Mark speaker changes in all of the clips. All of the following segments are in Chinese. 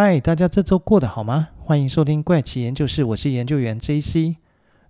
Speaker 1: 嗨，大家这周过得好吗？欢迎收听怪奇研究室，我是研究员 JC。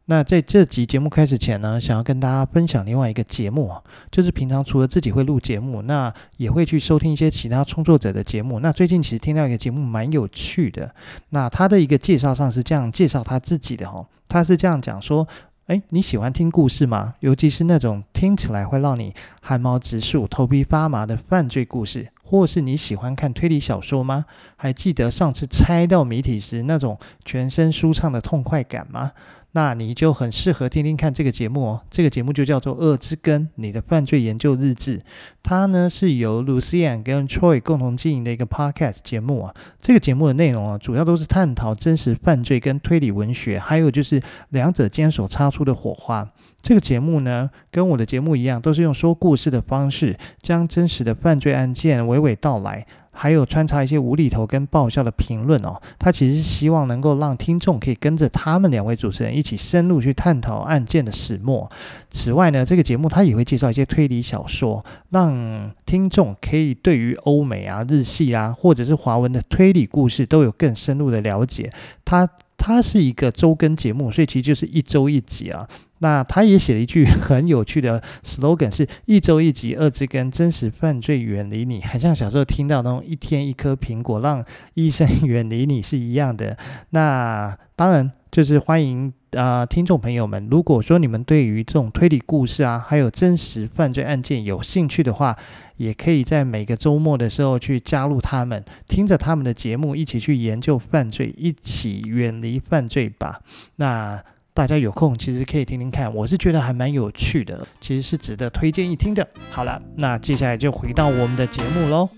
Speaker 1: 那在这集节目开始前呢，想要跟大家分享另外一个节目啊，就是平常除了自己会录节目，那也会去收听一些其他创作者的节目。那最近其实听到一个节目蛮有趣的，那他的一个介绍上是这样介绍他自己的哦，他是这样讲说。哎，你喜欢听故事吗？尤其是那种听起来会让你汗毛直竖、头皮发麻的犯罪故事，或是你喜欢看推理小说吗？还记得上次猜到谜题时那种全身舒畅的痛快感吗？那你就很适合听听看这个节目哦。这个节目就叫做《恶之根》，你的犯罪研究日志。它呢是由 Lucian 跟 Troy 共同经营的一个 Podcast 节目啊。这个节目的内容啊，主要都是探讨真实犯罪跟推理文学，还有就是两者间所擦出的火花。这个节目呢，跟我的节目一样，都是用说故事的方式，将真实的犯罪案件娓娓道来。还有穿插一些无厘头跟爆笑的评论哦，他其实是希望能够让听众可以跟着他们两位主持人一起深入去探讨案件的始末。此外呢，这个节目他也会介绍一些推理小说，让听众可以对于欧美啊、日系啊，或者是华文的推理故事都有更深入的了解。他它是一个周更节目，所以其实就是一周一集啊。那他也写了一句 很有趣的 slogan，是一周一集，二之根真实犯罪远离你，很像小时候听到那种一天一颗苹果，让医生远离你是一样的。那当然就是欢迎啊、听众朋友们，如果说你们对于这种推理故事啊，还有真实犯罪案件有兴趣的话，也可以在每个周末的时候去加入他们，听着他们的节目，一起去研究犯罪，一起远离犯罪吧。那。大家有空其实可以听听看，我是觉得还蛮有趣的，其实是值得推荐一听的。好了，那接下来就回到我们的节目喽。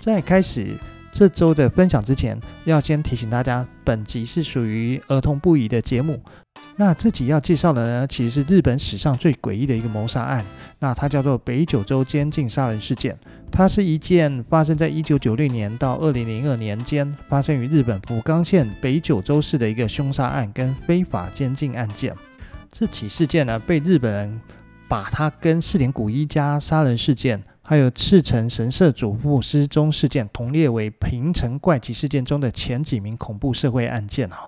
Speaker 1: 在开始这周的分享之前，要先提醒大家，本集是属于儿童不宜的节目。那这集要介绍的呢，其实是日本史上最诡异的一个谋杀案。那它叫做北九州监禁杀人事件。它是一件发生在一九九六年到二零零二年间，发生于日本福冈县北九州市的一个凶杀案跟非法监禁案件。这起事件呢，被日本人把它跟四田谷一家杀人事件，还有赤城神社主妇失踪事件同列为平成怪奇事件中的前几名恐怖社会案件啊。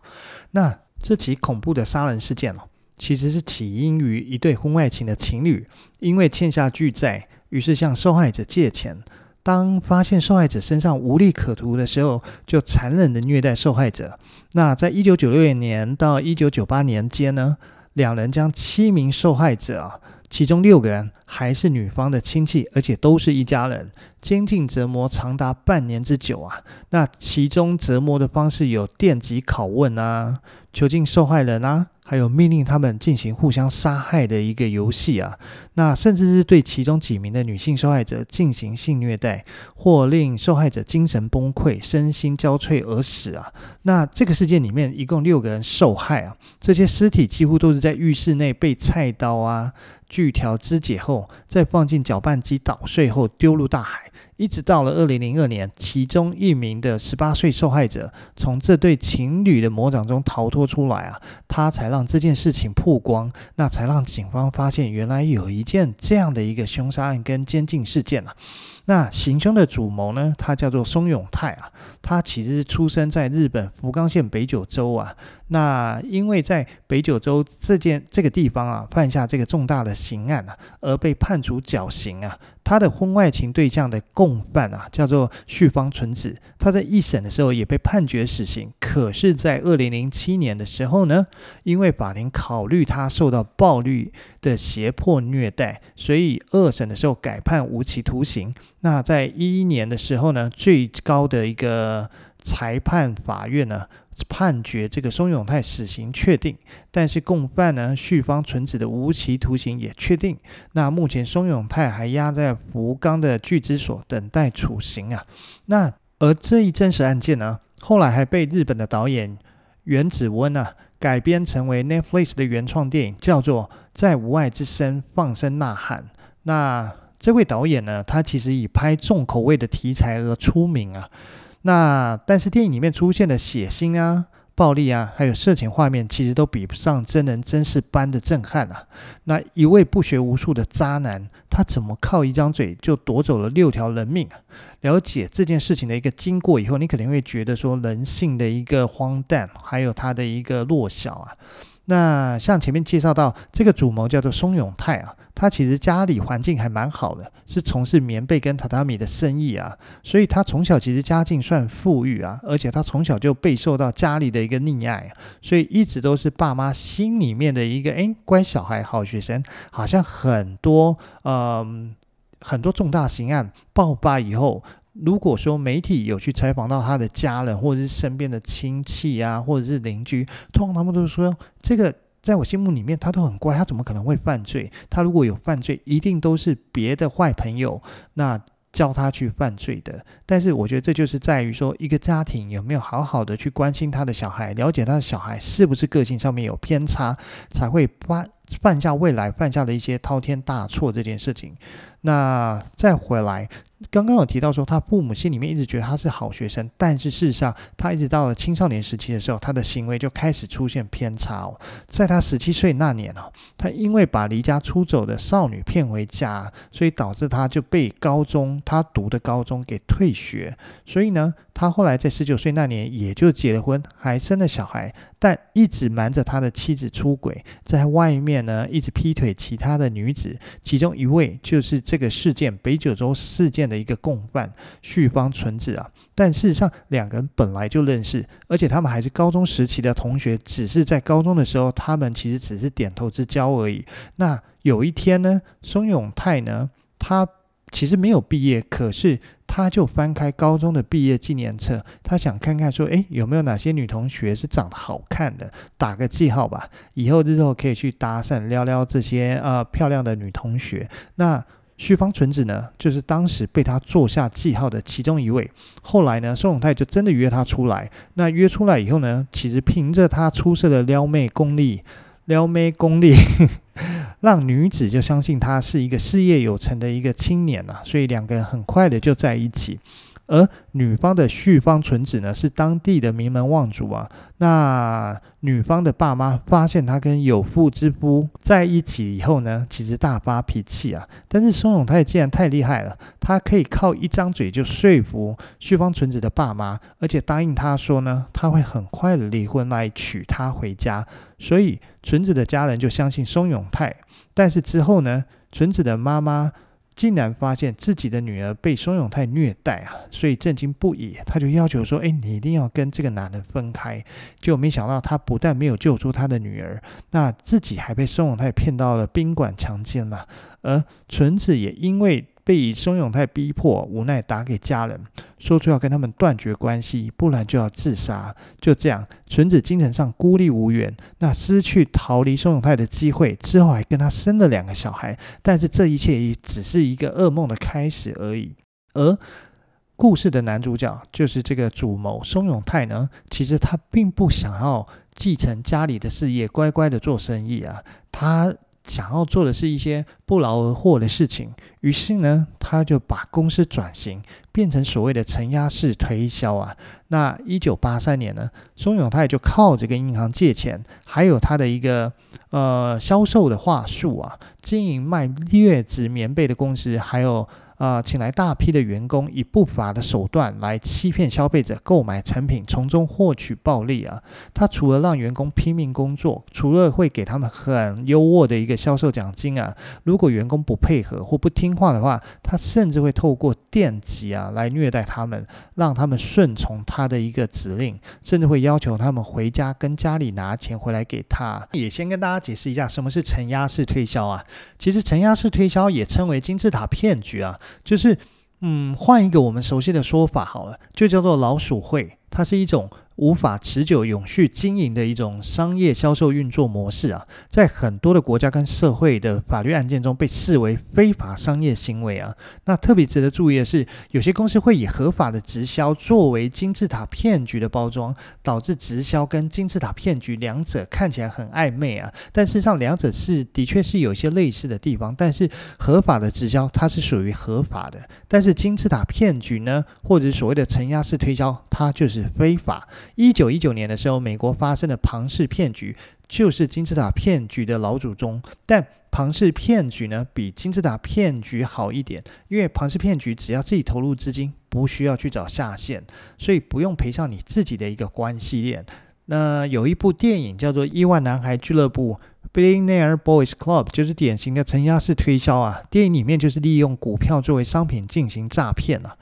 Speaker 1: 那这起恐怖的杀人事件哦，其实是起因于一对婚外情的情侣，因为欠下巨债，于是向受害者借钱。当发现受害者身上无利可图的时候，就残忍的虐待受害者。那在一九九六年到一九九八年间呢，两人将七名受害者啊。其中六个人还是女方的亲戚，而且都是一家人，监禁折磨长达半年之久啊！那其中折磨的方式有电击拷问啊，囚禁受害人啊，还有命令他们进行互相杀害的一个游戏啊！那甚至是对其中几名的女性受害者进行性虐待，或令受害者精神崩溃、身心交瘁而死啊！那这个事件里面一共六个人受害啊，这些尸体几乎都是在浴室内被菜刀啊。锯条肢解后，再放进搅拌机捣碎后丢入大海，一直到了二零零二年，其中一名的十八岁受害者从这对情侣的魔掌中逃脱出来啊，他才让这件事情曝光，那才让警方发现原来有一件这样的一个凶杀案跟监禁事件啊。那行凶的主谋呢，他叫做松永泰啊，他其实出生在日本福冈县北九州啊。那因为在北九州这件这个地方啊，犯下这个重大的刑案啊，而被判处绞刑啊。他的婚外情对象的共犯啊，叫做绪方纯子，他在一审的时候也被判决死刑。可是，在二零零七年的时候呢，因为法庭考虑他受到暴力的胁迫虐待，所以二审的时候改判无期徒刑。那在一一年的时候呢，最高的一个裁判法院呢，判决这个松永泰死刑确定，但是共犯呢绪方纯子的无期徒刑也确定。那目前松永泰还押在福冈的拘置所等待处刑啊。那而这一真实案件呢，后来还被日本的导演原子温啊改编成为 Netflix 的原创电影，叫做《在无爱之声放声呐喊》。那这位导演呢，他其实以拍重口味的题材而出名啊。那但是电影里面出现的血腥啊、暴力啊，还有色情画面，其实都比不上真人真事般的震撼啊。那一位不学无术的渣男，他怎么靠一张嘴就夺走了六条人命啊？了解这件事情的一个经过以后，你肯定会觉得说人性的一个荒诞，还有他的一个弱小啊。那像前面介绍到这个主谋叫做松永泰啊，他其实家里环境还蛮好的，是从事棉被跟榻榻米的生意啊，所以他从小其实家境算富裕啊，而且他从小就备受到家里的一个溺爱，所以一直都是爸妈心里面的一个诶乖小孩、好学生，好像很多嗯、呃、很多重大刑案爆发以后。如果说媒体有去采访到他的家人，或者是身边的亲戚啊，或者是邻居，通常他们都是说，这个在我心目里面他都很乖，他怎么可能会犯罪？他如果有犯罪，一定都是别的坏朋友那教他去犯罪的。但是我觉得这就是在于说，一个家庭有没有好好的去关心他的小孩，了解他的小孩是不是个性上面有偏差，才会犯犯下未来犯下的一些滔天大错这件事情。那再回来。刚刚有提到说，他父母心里面一直觉得他是好学生，但是事实上，他一直到了青少年时期的时候，他的行为就开始出现偏差哦。在他十七岁那年哦，他因为把离家出走的少女骗回家，所以导致他就被高中他读的高中给退学，所以呢。他后来在十九岁那年也就结了婚，还生了小孩，但一直瞒着他的妻子出轨，在外面呢一直劈腿其他的女子，其中一位就是这个事件北九州事件的一个共犯旭方纯子啊。但事实上两个人本来就认识，而且他们还是高中时期的同学，只是在高中的时候他们其实只是点头之交而已。那有一天呢，松永泰呢，他其实没有毕业，可是。他就翻开高中的毕业纪念册，他想看看说，诶，有没有哪些女同学是长得好看的，打个记号吧，以后日后可以去搭讪撩撩这些呃漂亮的女同学。那绪方纯子呢，就是当时被他做下记号的其中一位。后来呢，松永泰就真的约她出来。那约出来以后呢，其实凭着他出色的撩妹功力，撩妹功力。让女子就相信他是一个事业有成的一个青年啊，所以两个人很快的就在一起。而女方的绪方纯子呢，是当地的名门望族啊。那女方的爸妈发现她跟有妇之夫在一起以后呢，其实大发脾气啊。但是松永泰既然太厉害了，他可以靠一张嘴就说服绪方纯子的爸妈，而且答应他说呢，他会很快的离婚来娶她回家。所以纯子的家人就相信松永泰。但是之后呢，纯子的妈妈。竟然发现自己的女儿被松永泰虐待啊，所以震惊不已。他就要求说：“哎，你一定要跟这个男人分开。”就没想到他不但没有救出他的女儿，那自己还被松永泰骗到了宾馆强奸了。而纯子也因为。被以松永泰逼迫，无奈打给家人，说出要跟他们断绝关系，不然就要自杀。就这样，纯子精神上孤立无援，那失去逃离松永泰的机会，之后还跟他生了两个小孩。但是这一切也只是一个噩梦的开始而已。而故事的男主角就是这个主谋松永泰呢，其实他并不想要继承家里的事业，乖乖的做生意啊，他。想要做的是一些不劳而获的事情，于是呢，他就把公司转型，变成所谓的承压式推销啊。那一九八三年呢，松永泰就靠着跟银行借钱，还有他的一个呃销售的话术啊，经营卖劣质棉被的公司，还有。啊、请来大批的员工，以不法的手段来欺骗消费者购买产品，从中获取暴利啊！他除了让员工拼命工作，除了会给他们很优渥的一个销售奖金啊，如果员工不配合或不听话的话，他甚至会透过电击啊啊来虐待他们，让他们顺从他的一个指令，甚至会要求他们回家跟家里拿钱回来给他。也先跟大家解释一下什么是承压式推销啊，其实承压式推销也称为金字塔骗局啊。就是，嗯，换一个我们熟悉的说法好了，就叫做老鼠会，它是一种。无法持久永续经营的一种商业销售运作模式啊，在很多的国家跟社会的法律案件中被视为非法商业行为啊。那特别值得注意的是，有些公司会以合法的直销作为金字塔骗局的包装，导致直销跟金字塔骗局两者看起来很暧昧啊。但事实上，两者是的确是有一些类似的地方。但是合法的直销它是属于合法的，但是金字塔骗局呢，或者所谓的承压式推销，它就是非法。一九一九年的时候，美国发生的庞氏骗局，就是金字塔骗局的老祖宗。但庞氏骗局呢，比金字塔骗局好一点，因为庞氏骗局只要自己投入资金，不需要去找下线，所以不用赔上你自己的一个关系链。那有一部电影叫做《亿万男孩俱乐部》。Billionaire Boys Club 就是典型的承压式推销啊，电影里面就是利用股票作为商品进行诈骗啊。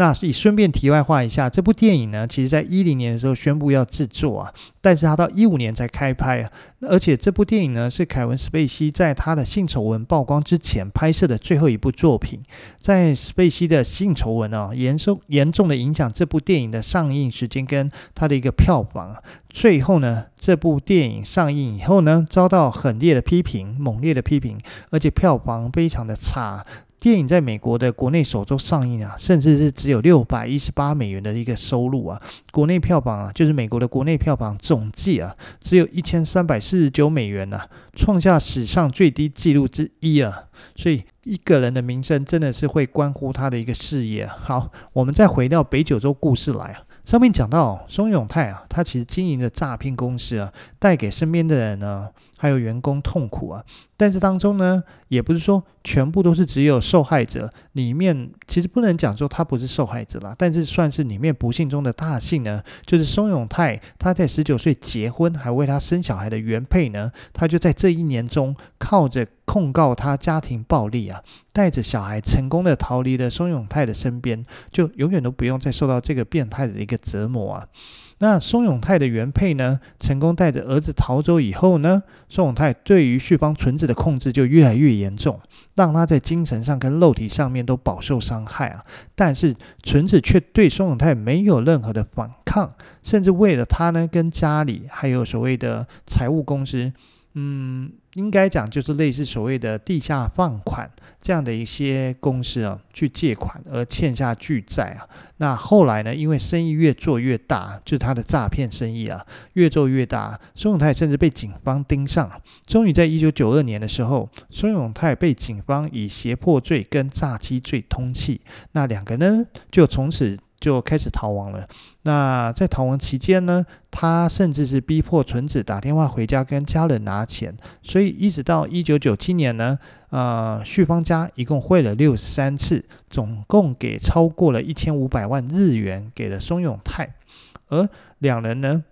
Speaker 1: 那所以顺便题外话一下，这部电影呢，其实在一零年的时候宣布要制作啊，但是他到一五年才开拍啊。而且这部电影呢，是凯文·史贝西在他的性丑闻曝光之前拍摄的最后一部作品。在史贝西的性丑闻啊，严重严重的影响这部电影的上映时间跟他的一个票房。最后呢，这部电影上映以后呢，遭到很烈的批评，猛烈的批评，而且票房非常的差。电影在美国的国内首周上映啊，甚至是只有六百一十八美元的一个收入啊，国内票房啊，就是美国的国内票房总计啊，只有一千三百四十九美元啊，创下史上最低纪录之一啊。所以一个人的名声真的是会关乎他的一个事业。好，我们再回到北九州故事来啊。上面讲到松永泰啊，他其实经营的诈骗公司啊，带给身边的人呢，还有员工痛苦啊。但是当中呢，也不是说全部都是只有受害者，里面其实不能讲说他不是受害者啦，但是算是里面不幸中的大幸呢，就是松永泰他在十九岁结婚还为他生小孩的原配呢，他就在这一年中靠着控告他家庭暴力啊，带着小孩成功的逃离了松永泰的身边，就永远都不用再受到这个变态的一个折磨啊。那松永泰的原配呢，成功带着儿子逃走以后呢，松永泰对于旭方纯子的控制就越来越严重，让他在精神上跟肉体上面都饱受伤害啊。但是纯子却对松永泰没有任何的反抗，甚至为了他呢，跟家里还有所谓的财务公司，嗯。应该讲就是类似所谓的地下放款这样的一些公司啊，去借款而欠下巨债啊。那后来呢，因为生意越做越大，就是他的诈骗生意啊，越做越大，孙永泰甚至被警方盯上。终于在一九九二年的时候，孙永泰被警方以胁迫罪跟诈欺罪通缉。那两个呢，就从此。就开始逃亡了。那在逃亡期间呢，他甚至是逼迫纯子打电话回家跟家人拿钱。所以一直到一九九七年呢，呃，旭方家一共汇了六十三次，总共给超过了一千五百万日元给了松永泰。而两人呢，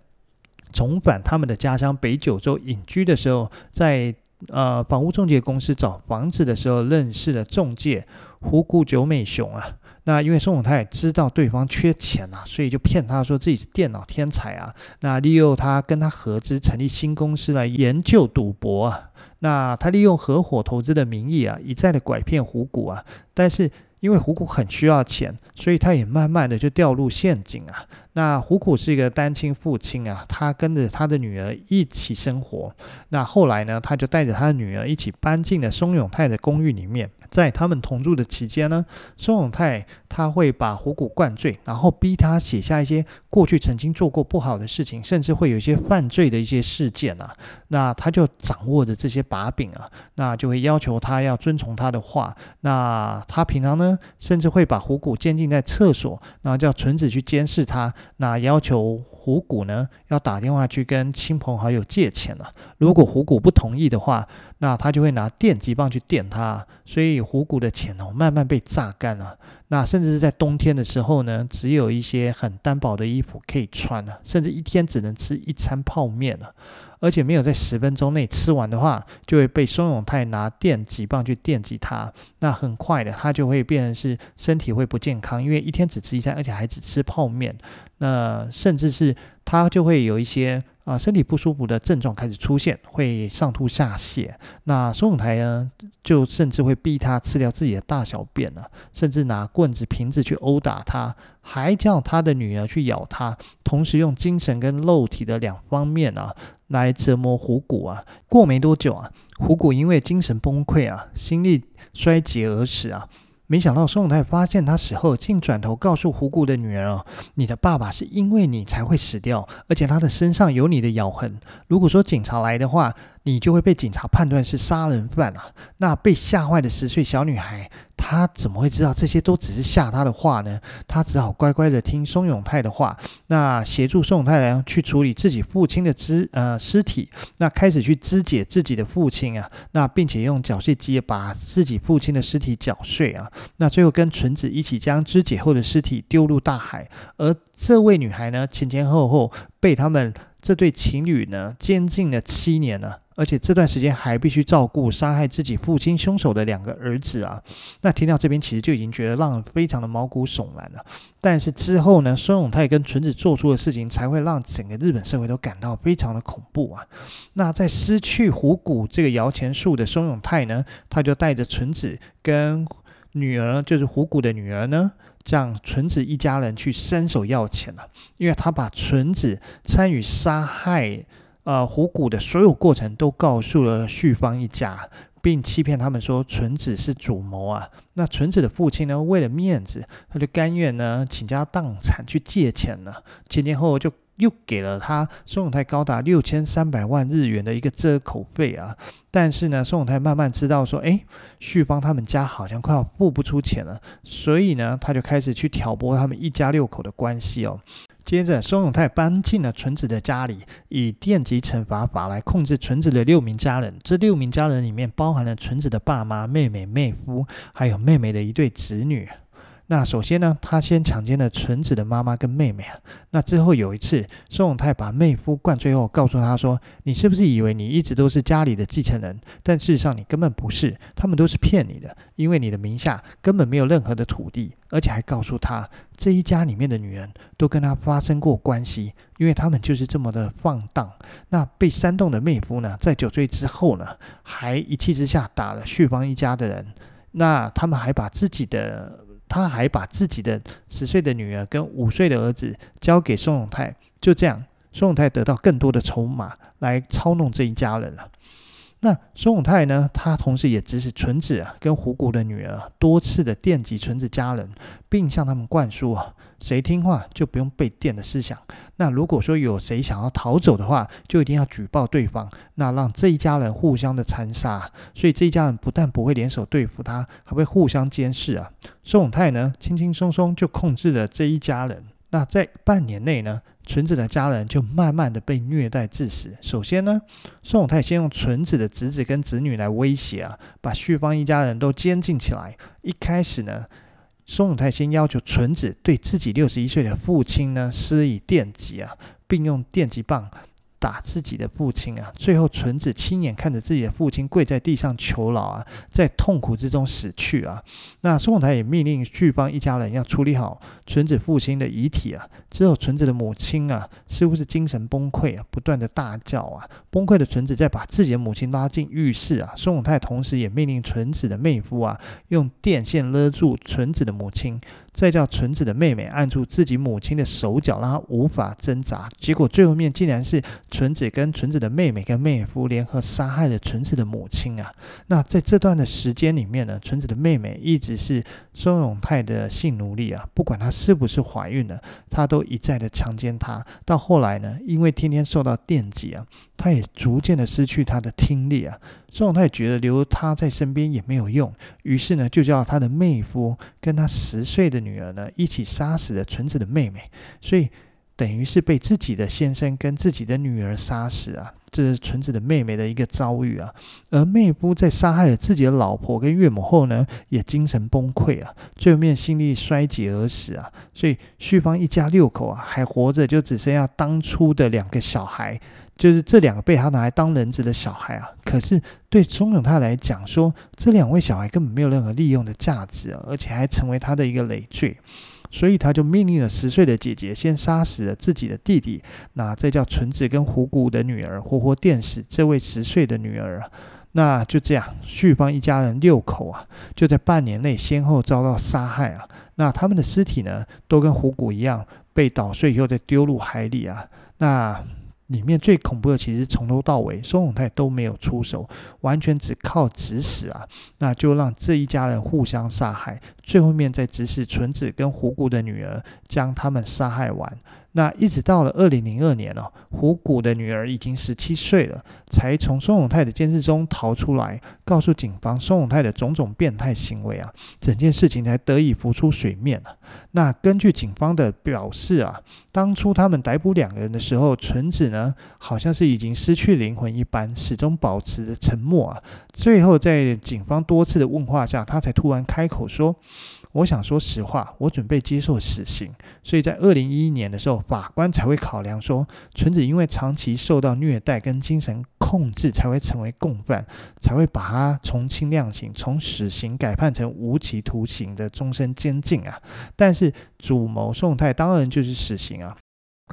Speaker 1: 重返他们的家乡北九州隐居的时候，在呃房屋中介公司找房子的时候，认识了中介虎谷久美雄啊。那因为松永泰知道对方缺钱啊，所以就骗他说自己是电脑天才啊。那利用他跟他合资成立新公司来研究赌博啊。那他利用合伙投资的名义啊，一再的拐骗虎谷啊。但是因为虎谷很需要钱，所以他也慢慢的就掉入陷阱啊。那虎谷是一个单亲父亲啊，他跟着他的女儿一起生活。那后来呢，他就带着他的女儿一起搬进了松永泰的公寓里面。在他们同住的期间呢，松永泰他会把虎谷灌醉，然后逼他写下一些过去曾经做过不好的事情，甚至会有一些犯罪的一些事件啊。那他就掌握着这些把柄啊，那就会要求他要遵从他的话。那他平常呢，甚至会把虎谷监禁在厕所，然后叫纯子去监视他，那要求。虎谷呢，要打电话去跟亲朋好友借钱了。如果虎谷不同意的话，那他就会拿电击棒去电他。所以虎谷的钱哦，慢慢被榨干了。那甚至是在冬天的时候呢，只有一些很单薄的衣服可以穿了，甚至一天只能吃一餐泡面了。而且没有在十分钟内吃完的话，就会被松永泰拿电击棒去电击他。那很快的，他就会变成是身体会不健康，因为一天只吃一餐，而且还只吃泡面。那甚至是他就会有一些。啊，身体不舒服的症状开始出现，会上吐下泻。那松永泰呢，就甚至会逼他吃掉自己的大小便了，甚至拿棍子、瓶子去殴打他，还叫他的女儿去咬他，同时用精神跟肉体的两方面啊来折磨虎骨啊。过没多久啊，虎骨因为精神崩溃啊，心力衰竭而死啊。没想到宋永泰发现他死后，竟转头告诉胡谷的女儿：“哦，你的爸爸是因为你才会死掉，而且他的身上有你的咬痕。如果说警察来的话，你就会被警察判断是杀人犯啊！”那被吓坏的十岁小女孩，他怎么会知道这些都只是吓他的话呢？他只好乖乖的听松永泰的话，那协助松永泰呢去处理自己父亲的肢呃尸体，那开始去肢解自己的父亲啊，那并且用绞碎机把自己父亲的尸体绞碎啊，那最后跟纯子一起将肢解后的尸体丢入大海，而这位女孩呢前前后后被他们这对情侣呢监禁了七年呢。而且这段时间还必须照顾杀害自己父亲凶手的两个儿子啊！那听到这边其实就已经觉得让人非常的毛骨悚然了。但是之后呢，松永泰跟纯子做出的事情才会让整个日本社会都感到非常的恐怖啊！那在失去虎骨这个摇钱树的松永泰呢，他就带着纯子跟女儿，就是虎骨的女儿呢，这样纯子一家人去伸手要钱了，因为他把纯子参与杀害。呃，虎谷的所有过程都告诉了旭方一家，并欺骗他们说纯子是主谋啊。那纯子的父亲呢，为了面子，他就甘愿呢倾家荡产去借钱了。前前后后就又给了他松永泰高达六千三百万日元的一个遮口费啊。但是呢，松永泰慢慢知道说，哎，旭方他们家好像快要付不出钱了，所以呢，他就开始去挑拨他们一家六口的关系哦。接着，松永泰搬进了纯子的家里，以电击惩罚法来控制纯子的六名家人。这六名家人里面包含了纯子的爸妈、妹妹、妹夫，还有妹妹的一对子女。那首先呢，他先强奸了纯子的妈妈跟妹妹啊。那之后有一次，松永泰把妹夫灌醉后，告诉他说：“你是不是以为你一直都是家里的继承人？但事实上你根本不是，他们都是骗你的，因为你的名下根本没有任何的土地。”而且还告诉他，这一家里面的女人都跟他发生过关系，因为他们就是这么的放荡。那被煽动的妹夫呢，在酒醉之后呢，还一气之下打了旭方一家的人。那他们还把自己的。他还把自己的十岁的女儿跟五岁的儿子交给宋永泰，就这样，宋永泰得到更多的筹码来操弄这一家人了。那松永泰呢？他同时也指使纯子啊跟虎骨的女儿多次的电击纯子家人，并向他们灌输啊，谁听话就不用被电的思想。那如果说有谁想要逃走的话，就一定要举报对方，那让这一家人互相的残杀。所以这一家人不但不会联手对付他，还会互相监视啊。松永泰呢，轻轻松松就控制了这一家人。那在半年内呢，纯子的家人就慢慢的被虐待致死。首先呢，松永泰先用纯子的侄子跟侄女来威胁啊，把旭方一家人都监禁起来。一开始呢，松永泰先要求纯子对自己六十一岁的父亲呢施以电击啊，并用电击棒。打自己的父亲啊！最后，纯子亲眼看着自己的父亲跪在地上求饶啊，在痛苦之中死去啊。那松永泰也命令旭方一家人要处理好纯子父亲的遗体啊。之后，纯子的母亲啊，似乎是精神崩溃啊，不断的大叫啊。崩溃的纯子再把自己的母亲拉进浴室啊。松永泰同时也命令纯子的妹夫啊，用电线勒住纯子的母亲。再叫纯子的妹妹按住自己母亲的手脚，让她无法挣扎。结果最后面竟然是纯子跟纯子的妹妹跟妹夫联合杀害了纯子的母亲啊！那在这段的时间里面呢，纯子的妹妹一直是松永泰的性奴隶啊，不管她是不是怀孕了，他都一再的强奸她。到后来呢，因为天天受到电击啊，她也逐渐的失去她的听力啊。松永泰觉得留他在身边也没有用，于是呢，就叫他的妹夫跟他十岁的女儿呢一起杀死了纯子的妹妹，所以等于是被自己的先生跟自己的女儿杀死啊，这是纯子的妹妹的一个遭遇啊。而妹夫在杀害了自己的老婆跟岳母后呢，也精神崩溃啊，最后面心力衰竭而死啊。所以旭芳一家六口啊还活着，就只剩下当初的两个小孩。就是这两个被他拿来当人质的小孩啊，可是对松永泰来讲说，这两位小孩根本没有任何利用的价值啊，而且还成为他的一个累赘，所以他就命令了十岁的姐姐先杀死了自己的弟弟，那这叫纯子跟虎骨的女儿活活电死这位十岁的女儿啊，那就这样，旭方一家人六口啊，就在半年内先后遭到杀害啊，那他们的尸体呢，都跟虎骨一样被捣碎以后再丢入海里啊，那。里面最恐怖的，其实从头到尾，松永泰都没有出手，完全只靠指使啊，那就让这一家人互相杀害，最后面再指使纯子跟虎骨的女儿将他们杀害完，那一直到了二零零二年哦，虎谷的女儿已经十七岁了，才从松永泰的监视中逃出来，告诉警方松永泰的种种变态行为啊，整件事情才得以浮出水面啊。那根据警方的表示啊，当初他们逮捕两个人的时候，纯子呢好像是已经失去灵魂一般，始终保持着沉默啊。最后在警方多次的问话下，他才突然开口说。我想说实话，我准备接受死刑，所以在二零一一年的时候，法官才会考量说，纯子因为长期受到虐待跟精神控制，才会成为共犯，才会把他从轻量刑，从死刑改判成无期徒刑的终身监禁啊。但是主谋宋太当然就是死刑啊。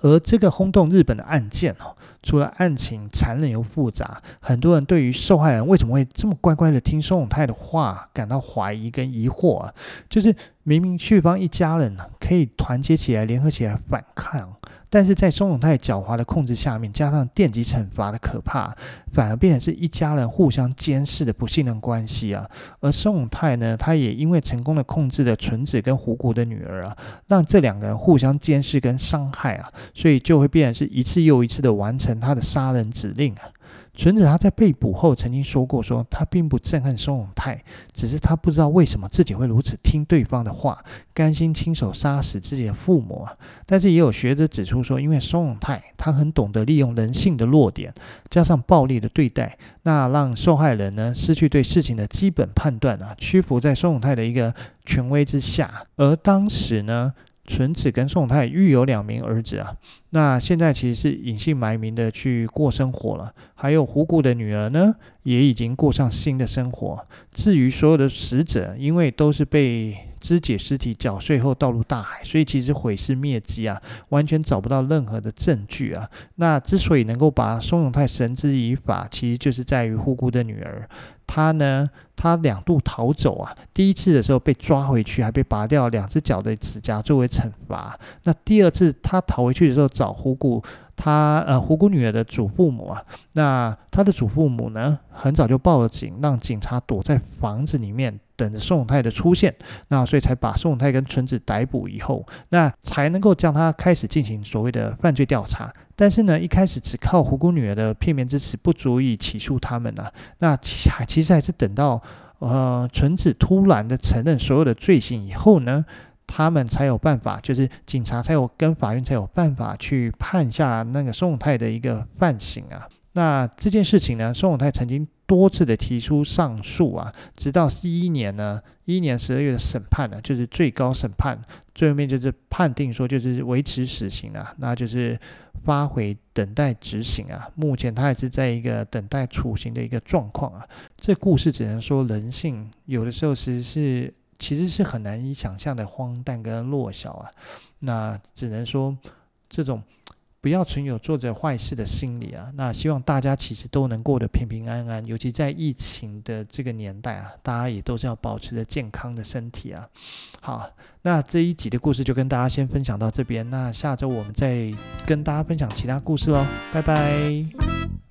Speaker 1: 而这个轰动日本的案件哦，除了案情残忍又复杂，很多人对于受害人为什么会这么乖乖的听松永泰的话感到怀疑跟疑惑啊，就是明明旭方一家人呢可以团结起来，联合起来反抗。但是在松永泰狡猾的控制下面，加上电击惩罚的可怕，反而变成是一家人互相监视的不信任关系啊。而松永泰呢，他也因为成功的控制了纯子跟虎谷的女儿啊，让这两个人互相监视跟伤害啊，所以就会变成是一次又一次的完成他的杀人指令啊。纯子他在被捕后曾经说过说，他并不憎恨松永泰，只是他不知道为什么自己会如此听对方的话，甘心亲手杀死自己的父母啊。但是也有学者指出说，因为松永泰他很懂得利用人性的弱点，加上暴力的对待，那让受害人呢失去对事情的基本判断啊，屈服在松永泰的一个权威之下。而当时呢，纯子跟宋永泰育有两名儿子啊，那现在其实是隐姓埋名的去过生活了。还有虎谷的女儿呢，也已经过上新的生活。至于所有的死者，因为都是被肢解尸体搅碎后倒入大海，所以其实毁尸灭迹啊，完全找不到任何的证据啊。那之所以能够把宋永泰绳之以法，其实就是在于虎谷的女儿。他呢，他两度逃走啊。第一次的时候被抓回去，还被拔掉两只脚的指甲作为惩罚。那第二次他逃回去的时候，找虎骨，他呃虎谷女儿的祖父母啊。那他的祖父母呢，很早就报了警，让警察躲在房子里面等着宋永泰的出现。那所以才把宋永泰跟纯子逮捕以后，那才能够将他开始进行所谓的犯罪调查。但是呢，一开始只靠虎谷女儿的片面之词不足以起诉他们啊。那其其实还是等到呃纯子突然的承认所有的罪行以后呢，他们才有办法，就是警察才有跟法院才有办法去判下那个宋永泰的一个犯刑啊。那这件事情呢，宋永泰曾经多次的提出上诉啊，直到一一年呢，一一年十二月的审判呢，就是最高审判，最后面就是判定说就是维持死刑啊，那就是发回等待执行啊。目前他还是在一个等待处刑的一个状况啊。这故事只能说人性有的时候其实是其实是很难以想象的荒诞跟弱小啊。那只能说这种。不要存有做着坏事的心理啊！那希望大家其实都能过得平平安安，尤其在疫情的这个年代啊，大家也都是要保持着健康的身体啊。好，那这一集的故事就跟大家先分享到这边，那下周我们再跟大家分享其他故事喽，拜拜。